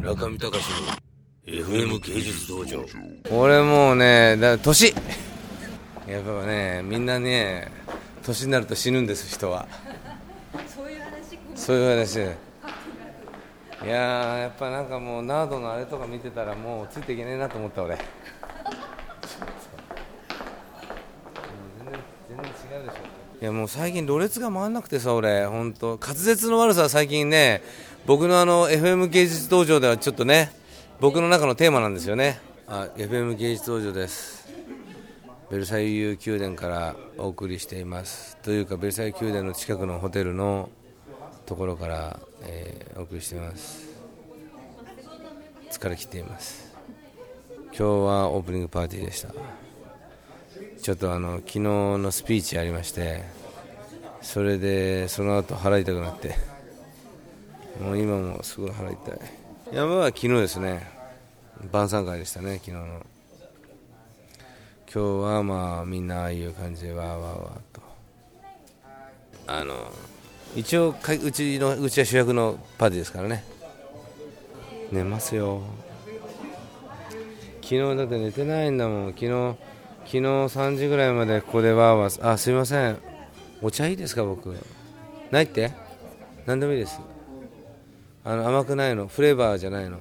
中見隆の FM 芸術道場。俺もうねだ年。やっぱねみんなね年になると死ぬんです人は。そういう話そういう話。いやーやっぱなんかもうナードのあれとか見てたらもうついていけねえなと思った俺全然全然違うでしょいやもう最近ろれつが回んなくてさ俺。本当。滑舌の悪さは最近ね僕のあの FM 芸術道場ではちょっとね僕の中のテーマなんですよね。あ FM 芸術道場です。ベルサイユ宮殿からお送りしています。というかベルサイユ宮殿の近くのホテルのところから、えーお送りしています。疲れ切っています。今日はオープニングパーティーでした。ちょっとあの昨日のスピーチありましてそれでその後腹痛くなってもう今もすごい腹痛い。山は昨日ですね。晩餐会でしたね昨日の。今日はまあみんなああいう感じでわーわーわーと。あの一応かうちのうちは主役のパーティーですからね。寝ますよ。昨日だって寝てないんだもん。昨日昨日3時ぐらいまでここでわーわーあすいません。お茶いいですか僕。ないって？何でもいいです。あの甘くないの。フレーバーじゃないの。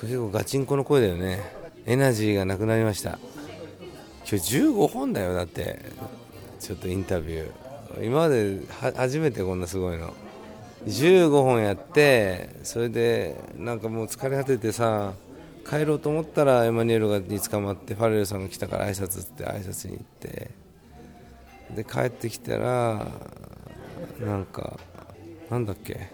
結構ガチンコの声だよね。エナジーがなくなりました。今日15本だよだって。ちょっとインタビュー。今まで初めてこんなすごいの。15本やってそれでなんかもう疲れ果ててさ帰ろうと思ったらエマニュエルがに捕まってファレルさんが来たから挨拶って挨拶に行ってで帰ってきたらなんかなんだっけ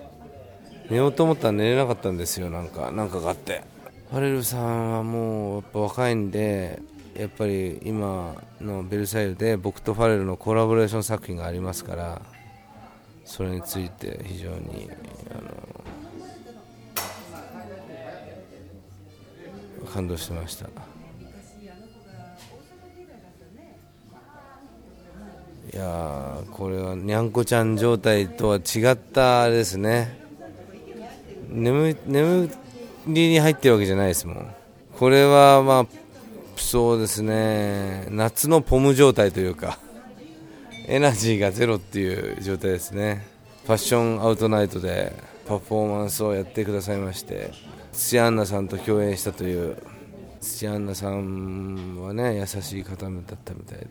寝ようと思ったら寝れなかったんですよなんかなんかがあって。ファレルさんはもうやっぱ若いんでやっぱり今のベルサイユで僕とファレルのコラボレーション作品がありますからそれについて非常にあの感動してました。いやーこれはにゃんこちゃん状態とは違ったあれですね。眠眠りに入ってるわけじゃないですもん。これはまあそうですね。夏のポム状態というかエナジーがゼロっていう状態ですね。ファッションアウトナイトでパフォーマンスをやってくださいまして。土屋アンナさんと共演したという土屋アンナさんはね優しい方だったみたいで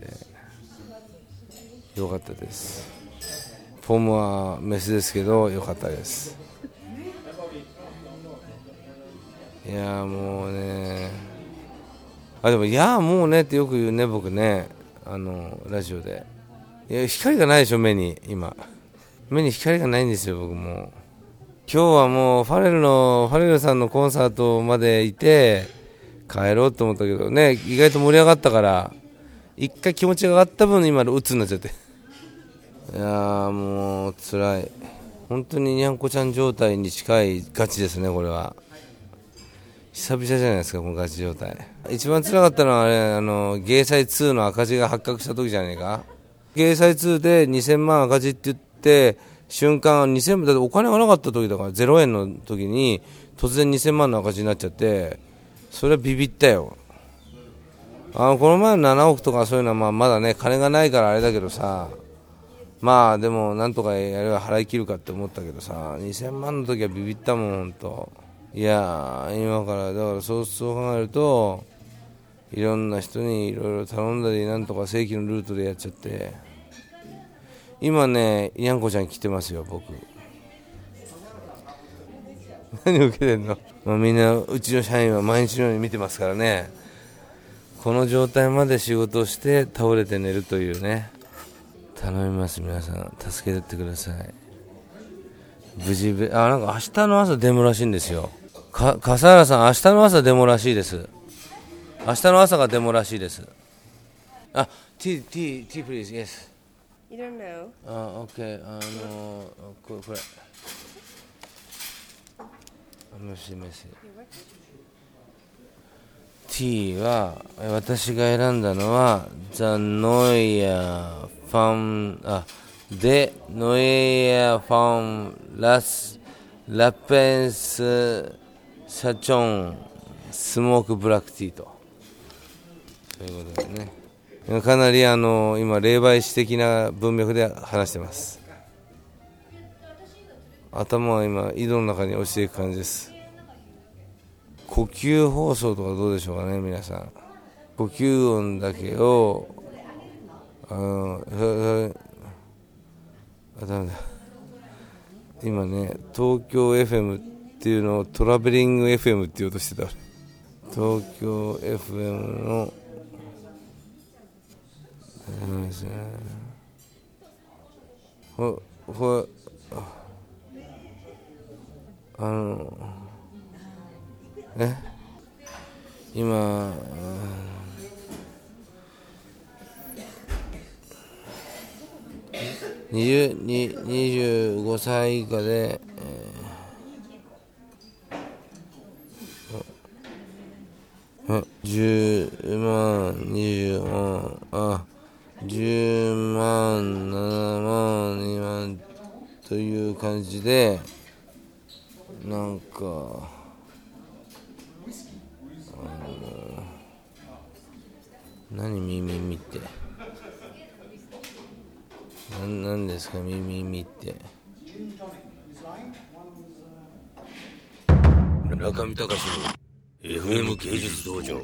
よかったです。フォームはメスですけどよかったです。いやもうねあでもいやーもうねってよく言うね僕ねあのラジオで。いや光がないでしょ目に今。目に光がないんですよ僕も。今日はもうファレルのファレルさんのコンサートまでいて帰ろうと思ったけどね意外と盛り上がったから一回気持ちが上がった分今鬱になっちゃって。いやーもう辛い。本当ににゃんこちゃん状態に近いガチですねこれは。久々じゃないですかこのガチ状態。一番辛かったのはあれあの芸祭2の赤字が発覚した時じゃねえか。芸祭2で2000万赤字って言って瞬間2000万だってお金がなかった時だから0円の時に突然2000万の赤字になっちゃってそれはビビったよ。あのこの前の7億とかそういうのはまあまだね金がないからあれだけどさまあでもなんとかやれば払い切るかって思ったけどさ2000万の時はビビったもん本当いや今からだからそうそう考えるといろんな人にいろいろ頼んだりなんとか正規のルートでやっちゃって。今ねにゃんこちゃん来てますよ僕。何受けてんの、まあ、みんなうちの社員は毎日のように見てますからね。この状態まで仕事をして倒れて寝るというね。頼みます皆さん。助けてってください。無事あなんか明日の朝デモらしいんですよ。か笠原さん明日の朝デモらしいです。明日の朝がデモらしいです。あ T T T please yes You don't know. あ OK あのこれこれメッシメッシ T は私が選んだのは The Neue Fam あで Neue Fam Las ラペンス社長スモークブラックティーと。ということでね。かなりあの今霊媒師的な文脈で話してます。頭は今井戸の中に落ちていく感じです。呼吸放送とかどうでしょうかね皆さん。呼吸音だけをあのあダメだ。今ね東京 FM っていうのをトラベリング FM って言おうとしてた東京 FM のですね。ほほあのえ？今20に25歳以下で、えー、10万20万じでなんか何耳見て何なんですか耳見て。中見隆の FM 芸術道場。